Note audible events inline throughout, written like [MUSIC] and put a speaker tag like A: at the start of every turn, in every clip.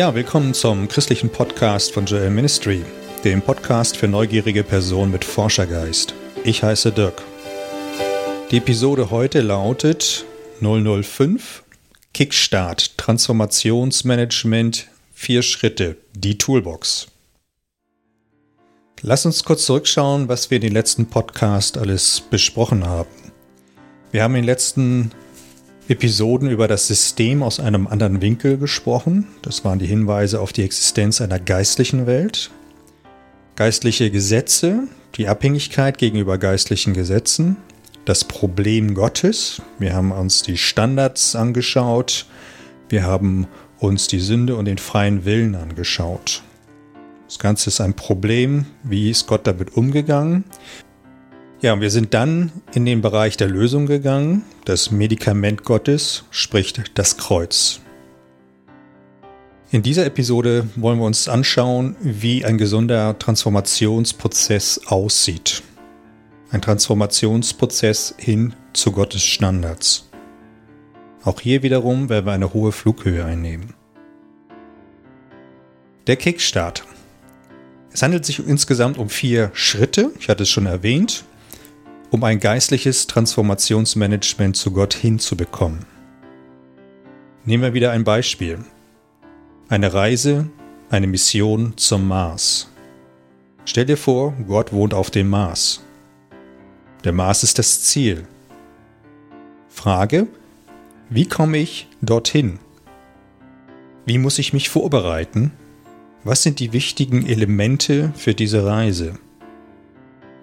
A: Ja, willkommen zum christlichen Podcast von Joel Ministry, dem Podcast für neugierige Personen mit Forschergeist. Ich heiße Dirk. Die Episode heute lautet 005 Kickstart Transformationsmanagement Vier Schritte, die Toolbox. Lass uns kurz zurückschauen, was wir in den letzten Podcast alles besprochen haben. Wir haben in den letzten Episoden über das System aus einem anderen Winkel gesprochen. Das waren die Hinweise auf die Existenz einer geistlichen Welt, geistliche Gesetze, die Abhängigkeit gegenüber geistlichen Gesetzen, das Problem Gottes. Wir haben uns die Standards angeschaut. Wir haben uns die Sünde und den freien Willen angeschaut. Das Ganze ist ein Problem. Wie ist Gott damit umgegangen? Ja, und wir sind dann in den Bereich der Lösung gegangen. Das Medikament Gottes spricht das Kreuz. In dieser Episode wollen wir uns anschauen, wie ein gesunder Transformationsprozess aussieht. Ein Transformationsprozess hin zu Gottes Standards. Auch hier wiederum werden wir eine hohe Flughöhe einnehmen. Der Kickstart. Es handelt sich insgesamt um vier Schritte, ich hatte es schon erwähnt, um ein geistliches Transformationsmanagement zu Gott hinzubekommen. Nehmen wir wieder ein Beispiel. Eine Reise, eine Mission zum Mars. Stell dir vor, Gott wohnt auf dem Mars. Der Mars ist das Ziel. Frage, wie komme ich dorthin? Wie muss ich mich vorbereiten? Was sind die wichtigen Elemente für diese Reise?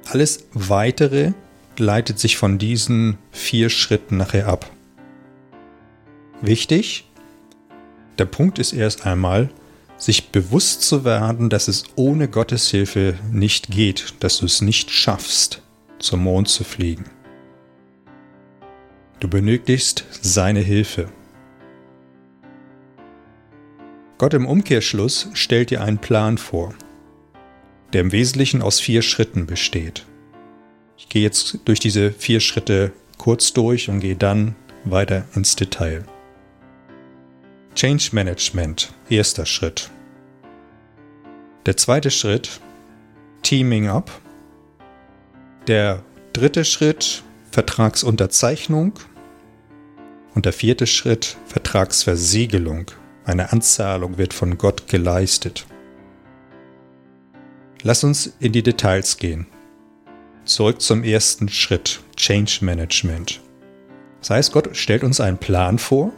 A: Alles Weitere leitet sich von diesen vier Schritten nachher ab. Wichtig, der Punkt ist erst einmal, sich bewusst zu werden, dass es ohne Gottes Hilfe nicht geht, dass du es nicht schaffst, zum Mond zu fliegen. Du benötigst seine Hilfe. Gott im Umkehrschluss stellt dir einen Plan vor, der im Wesentlichen aus vier Schritten besteht. Ich gehe jetzt durch diese vier Schritte kurz durch und gehe dann weiter ins Detail. Change Management, erster Schritt. Der zweite Schritt, Teaming Up. Der dritte Schritt, Vertragsunterzeichnung. Und der vierte Schritt, Vertragsversiegelung. Eine Anzahlung wird von Gott geleistet. Lass uns in die Details gehen. Zurück zum ersten Schritt, Change Management. Das heißt, Gott stellt uns einen Plan vor,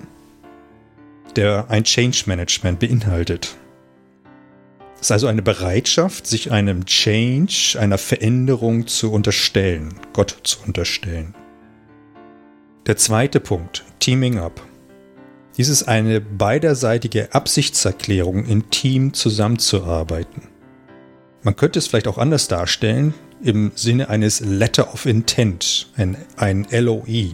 A: der ein Change Management beinhaltet. Es ist also eine Bereitschaft, sich einem Change, einer Veränderung zu unterstellen, Gott zu unterstellen. Der zweite Punkt, Teaming Up. Dies ist eine beiderseitige Absichtserklärung, im Team zusammenzuarbeiten. Man könnte es vielleicht auch anders darstellen, im Sinne eines Letter of Intent, ein, ein LOI.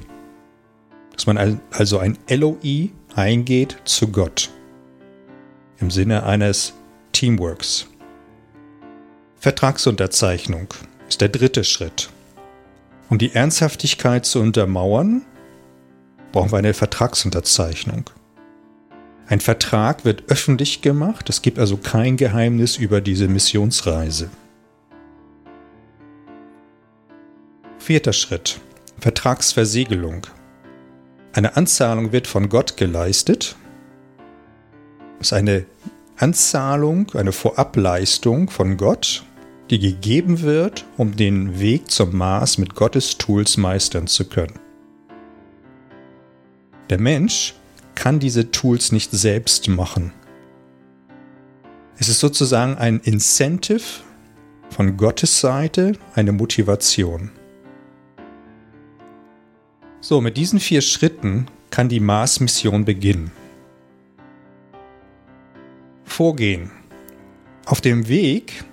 A: Dass man also ein LOI eingeht zu Gott. Im Sinne eines Teamworks. Vertragsunterzeichnung ist der dritte Schritt. Um die Ernsthaftigkeit zu untermauern, brauchen wir eine Vertragsunterzeichnung. Ein Vertrag wird öffentlich gemacht, es gibt also kein Geheimnis über diese Missionsreise. Vierter Schritt. Vertragsversiegelung. Eine Anzahlung wird von Gott geleistet. Das ist eine Anzahlung, eine Vorableistung von Gott, die gegeben wird, um den Weg zum Mars mit Gottes Tools meistern zu können. Der Mensch kann diese Tools nicht selbst machen. Es ist sozusagen ein Incentive von Gottes Seite, eine Motivation. So, mit diesen vier Schritten kann die Mars-Mission beginnen. Vorgehen. Auf dem Weg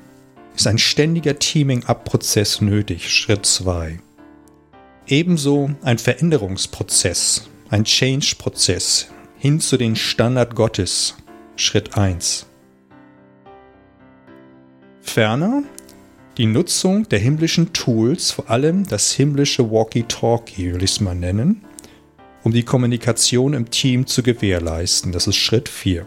A: ist ein ständiger Teaming-up-Prozess nötig, Schritt 2. Ebenso ein Veränderungsprozess, ein Change-Prozess hin zu den Standard Gottes, Schritt 1. Ferner die Nutzung der himmlischen Tools, vor allem das himmlische Walkie-Talkie, will ich es mal nennen, um die Kommunikation im Team zu gewährleisten. Das ist Schritt 4.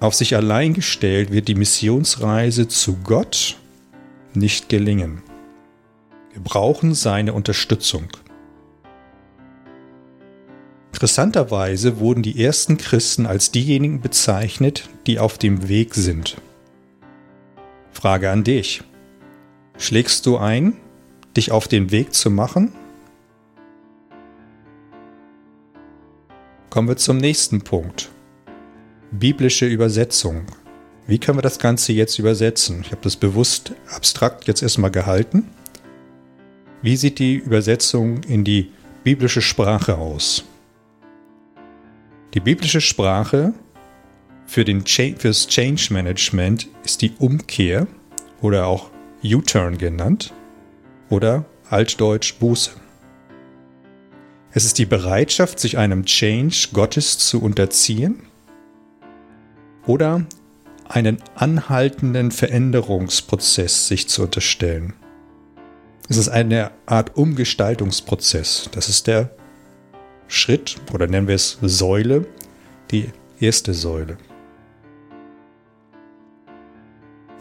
A: auf sich allein gestellt wird die Missionsreise zu Gott nicht gelingen. Wir brauchen seine Unterstützung. Interessanterweise wurden die ersten Christen als diejenigen bezeichnet, die auf dem Weg sind. Frage an dich. Schlägst du ein, dich auf den Weg zu machen? Kommen wir zum nächsten Punkt. Biblische Übersetzung. Wie können wir das Ganze jetzt übersetzen? Ich habe das bewusst abstrakt jetzt erstmal gehalten. Wie sieht die Übersetzung in die biblische Sprache aus? Die biblische Sprache für den fürs Change Management ist die Umkehr oder auch U-Turn genannt oder altdeutsch Buße. Es ist die Bereitschaft, sich einem Change Gottes zu unterziehen oder einen anhaltenden Veränderungsprozess sich zu unterstellen. Es ist eine Art Umgestaltungsprozess. Das ist der Schritt oder nennen wir es Säule, die erste Säule.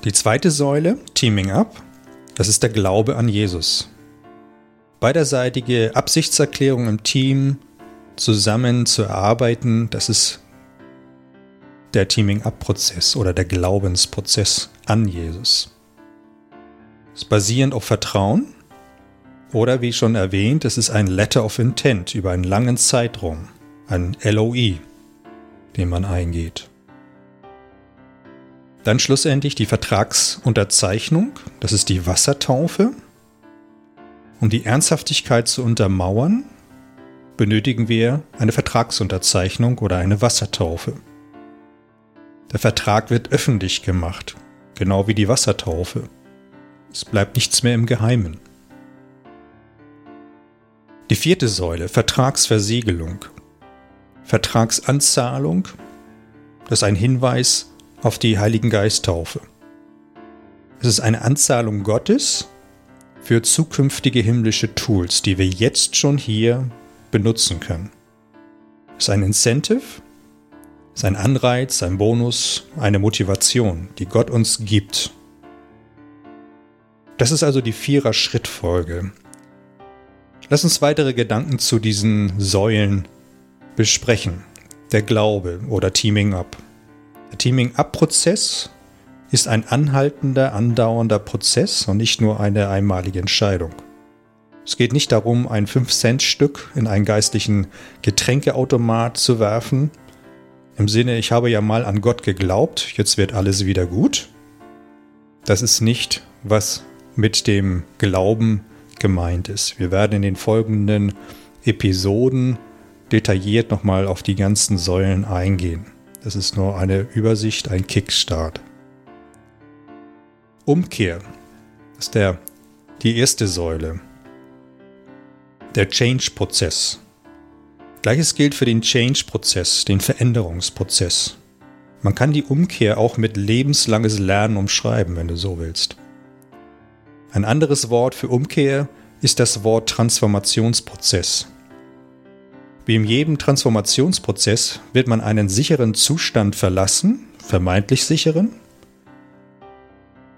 A: Die zweite Säule, Teaming Up, das ist der Glaube an Jesus. Beiderseitige Absichtserklärung im Team, zusammen zu erarbeiten, das ist der Teaming-up-Prozess oder der Glaubensprozess an Jesus. Es basierend auf Vertrauen oder wie schon erwähnt, es ist ein Letter of Intent über einen langen Zeitraum, ein LOI, den man eingeht. Dann schlussendlich die Vertragsunterzeichnung, das ist die Wassertaufe. Um die Ernsthaftigkeit zu untermauern, benötigen wir eine Vertragsunterzeichnung oder eine Wassertaufe. Der Vertrag wird öffentlich gemacht, genau wie die Wassertaufe. Es bleibt nichts mehr im Geheimen. Die vierte Säule, Vertragsversiegelung. Vertragsanzahlung, das ist ein Hinweis auf die Heiligen Geisttaufe. Es ist eine Anzahlung Gottes für zukünftige himmlische Tools, die wir jetzt schon hier benutzen können. Es ist ein Incentive, ist ein Anreiz, ein Bonus, eine Motivation, die Gott uns gibt. Das ist also die Vierer-Schrittfolge. Lass uns weitere Gedanken zu diesen Säulen besprechen. Der Glaube oder Teaming Up. Der Teaming Up-Prozess ist ein anhaltender, andauernder Prozess und nicht nur eine einmalige Entscheidung. Es geht nicht darum, ein 5-Cent-Stück in einen geistlichen Getränkeautomat zu werfen, im Sinne, ich habe ja mal an Gott geglaubt, jetzt wird alles wieder gut. Das ist nicht, was mit dem Glauben gemeint ist. Wir werden in den folgenden Episoden detailliert nochmal auf die ganzen Säulen eingehen. Das ist nur eine Übersicht, ein Kickstart. Umkehr ist der, die erste Säule. Der Change-Prozess. Gleiches gilt für den Change-Prozess, den Veränderungsprozess. Man kann die Umkehr auch mit lebenslanges Lernen umschreiben, wenn du so willst. Ein anderes Wort für Umkehr ist das Wort Transformationsprozess. Wie in jedem Transformationsprozess wird man einen sicheren Zustand verlassen, vermeintlich sicheren,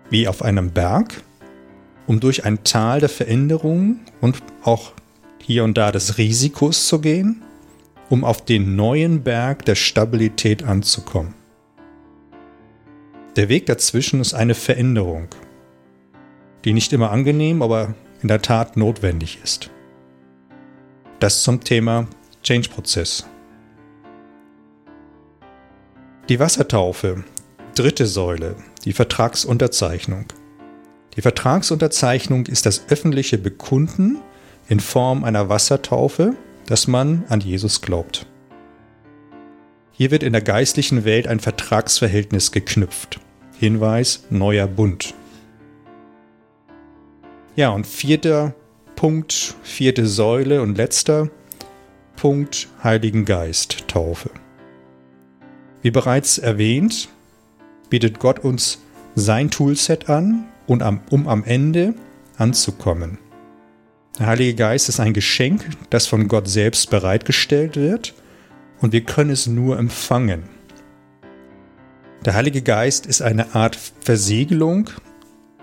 A: wie auf einem Berg, um durch ein Tal der Veränderung und auch hier und da des Risikos zu gehen um auf den neuen Berg der Stabilität anzukommen. Der Weg dazwischen ist eine Veränderung, die nicht immer angenehm, aber in der Tat notwendig ist. Das zum Thema Change-Prozess. Die Wassertaufe, dritte Säule, die Vertragsunterzeichnung. Die Vertragsunterzeichnung ist das öffentliche Bekunden in Form einer Wassertaufe dass man an Jesus glaubt. Hier wird in der geistlichen Welt ein Vertragsverhältnis geknüpft. Hinweis, neuer Bund. Ja, und vierter Punkt, vierte Säule und letzter Punkt, Heiligen Geist, Taufe. Wie bereits erwähnt, bietet Gott uns sein Toolset an, um am Ende anzukommen. Der Heilige Geist ist ein Geschenk, das von Gott selbst bereitgestellt wird und wir können es nur empfangen. Der Heilige Geist ist eine Art Versiegelung,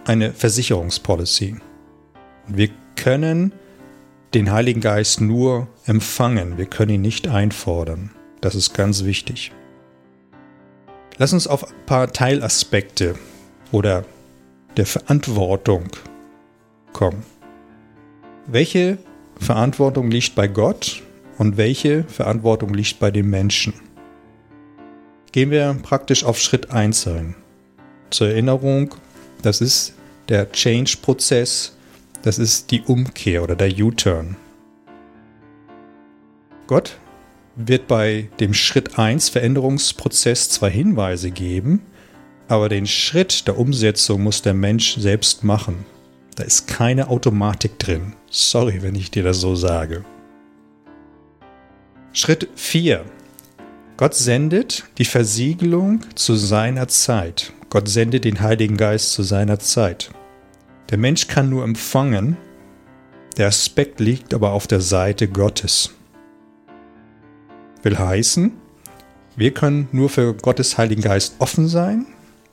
A: eine Versicherungspolicy. Wir können den Heiligen Geist nur empfangen, wir können ihn nicht einfordern. Das ist ganz wichtig. Lass uns auf ein paar Teilaspekte oder der Verantwortung kommen. Welche Verantwortung liegt bei Gott und welche Verantwortung liegt bei den Menschen? Gehen wir praktisch auf Schritt 1 ein. Zur Erinnerung, das ist der Change-Prozess, das ist die Umkehr oder der U-Turn. Gott wird bei dem Schritt 1 Veränderungsprozess zwar Hinweise geben, aber den Schritt der Umsetzung muss der Mensch selbst machen. Da ist keine Automatik drin. Sorry, wenn ich dir das so sage. Schritt 4. Gott sendet die Versiegelung zu seiner Zeit. Gott sendet den Heiligen Geist zu seiner Zeit. Der Mensch kann nur empfangen, der Aspekt liegt aber auf der Seite Gottes. Will heißen, wir können nur für Gottes Heiligen Geist offen sein,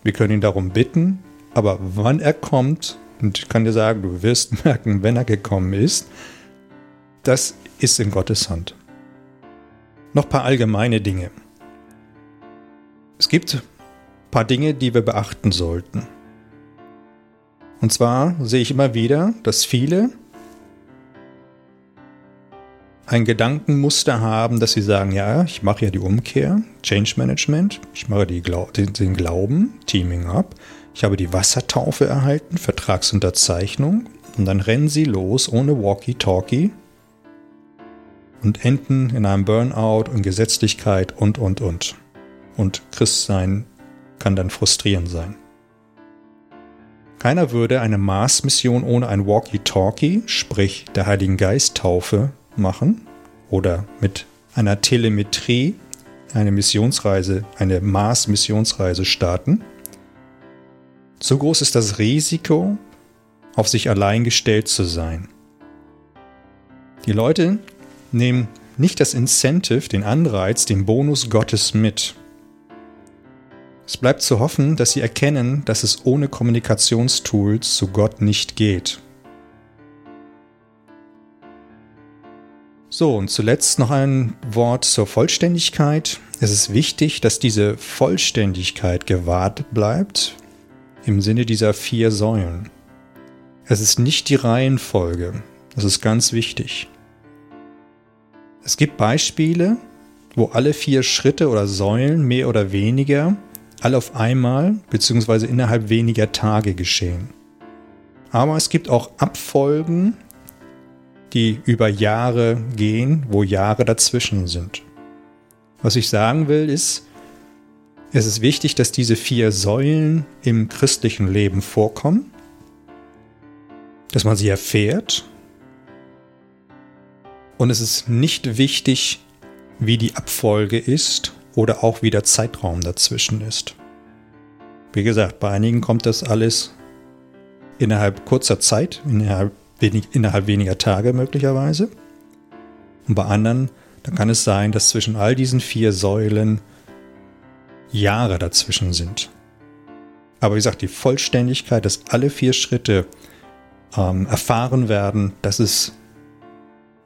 A: wir können ihn darum bitten, aber wann er kommt, und ich kann dir sagen, du wirst [LAUGHS] merken, wenn er gekommen ist, das ist in Gottes Hand. Noch ein paar allgemeine Dinge. Es gibt ein paar Dinge, die wir beachten sollten. Und zwar sehe ich immer wieder, dass viele ein Gedankenmuster haben, dass sie sagen, ja, ich mache ja die Umkehr, Change Management, ich mache die, den Glauben, Teaming Up, ich habe die Wassertaufe erhalten, Vertragsunterzeichnung und dann rennen sie los ohne Walkie-Talkie und enden in einem Burnout und Gesetzlichkeit und, und, und. Und Christsein kann dann frustrierend sein. Keiner würde eine Mars-Mission ohne ein Walkie-Talkie, sprich der Heiligen Geist-Taufe, machen oder mit einer Telemetrie eine Missionsreise, eine Mars-Missionsreise starten. So groß ist das Risiko, auf sich allein gestellt zu sein. Die Leute nehmen nicht das Incentive, den Anreiz, den Bonus Gottes mit. Es bleibt zu hoffen, dass sie erkennen, dass es ohne Kommunikationstools zu Gott nicht geht. So, und zuletzt noch ein Wort zur Vollständigkeit. Es ist wichtig, dass diese Vollständigkeit gewahrt bleibt im Sinne dieser vier Säulen. Es ist nicht die Reihenfolge. Das ist ganz wichtig. Es gibt Beispiele, wo alle vier Schritte oder Säulen mehr oder weniger alle auf einmal bzw. innerhalb weniger Tage geschehen. Aber es gibt auch Abfolgen, die über Jahre gehen, wo Jahre dazwischen sind. Was ich sagen will, ist, es ist wichtig, dass diese vier Säulen im christlichen Leben vorkommen, dass man sie erfährt. Und es ist nicht wichtig, wie die Abfolge ist oder auch wie der Zeitraum dazwischen ist. Wie gesagt, bei einigen kommt das alles innerhalb kurzer Zeit, innerhalb, wenig, innerhalb weniger Tage möglicherweise. Und bei anderen, da kann es sein, dass zwischen all diesen vier Säulen Jahre dazwischen sind. Aber wie gesagt, die Vollständigkeit, dass alle vier Schritte ähm, erfahren werden, das ist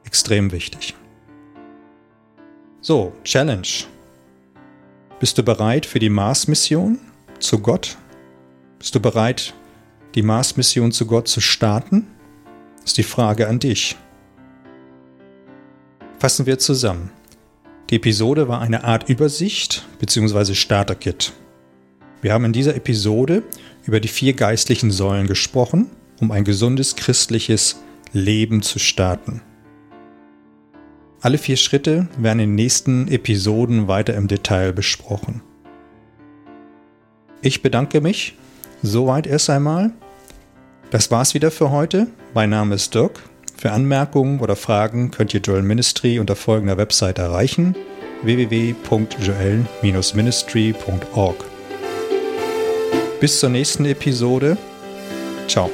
A: extrem wichtig. So, Challenge. Bist du bereit für die Mars-Mission zu Gott? Bist du bereit, die Mars-Mission zu Gott zu starten? Das ist die Frage an dich. Fassen wir zusammen. Die Episode war eine Art Übersicht bzw. Starter-Kit. Wir haben in dieser Episode über die vier geistlichen Säulen gesprochen, um ein gesundes christliches Leben zu starten. Alle vier Schritte werden in den nächsten Episoden weiter im Detail besprochen. Ich bedanke mich. Soweit erst einmal. Das war's wieder für heute. Mein Name ist Dirk. Für Anmerkungen oder Fragen könnt ihr Joel Ministry unter folgender Website erreichen: www.joel-ministry.org. Bis zur nächsten Episode. Ciao.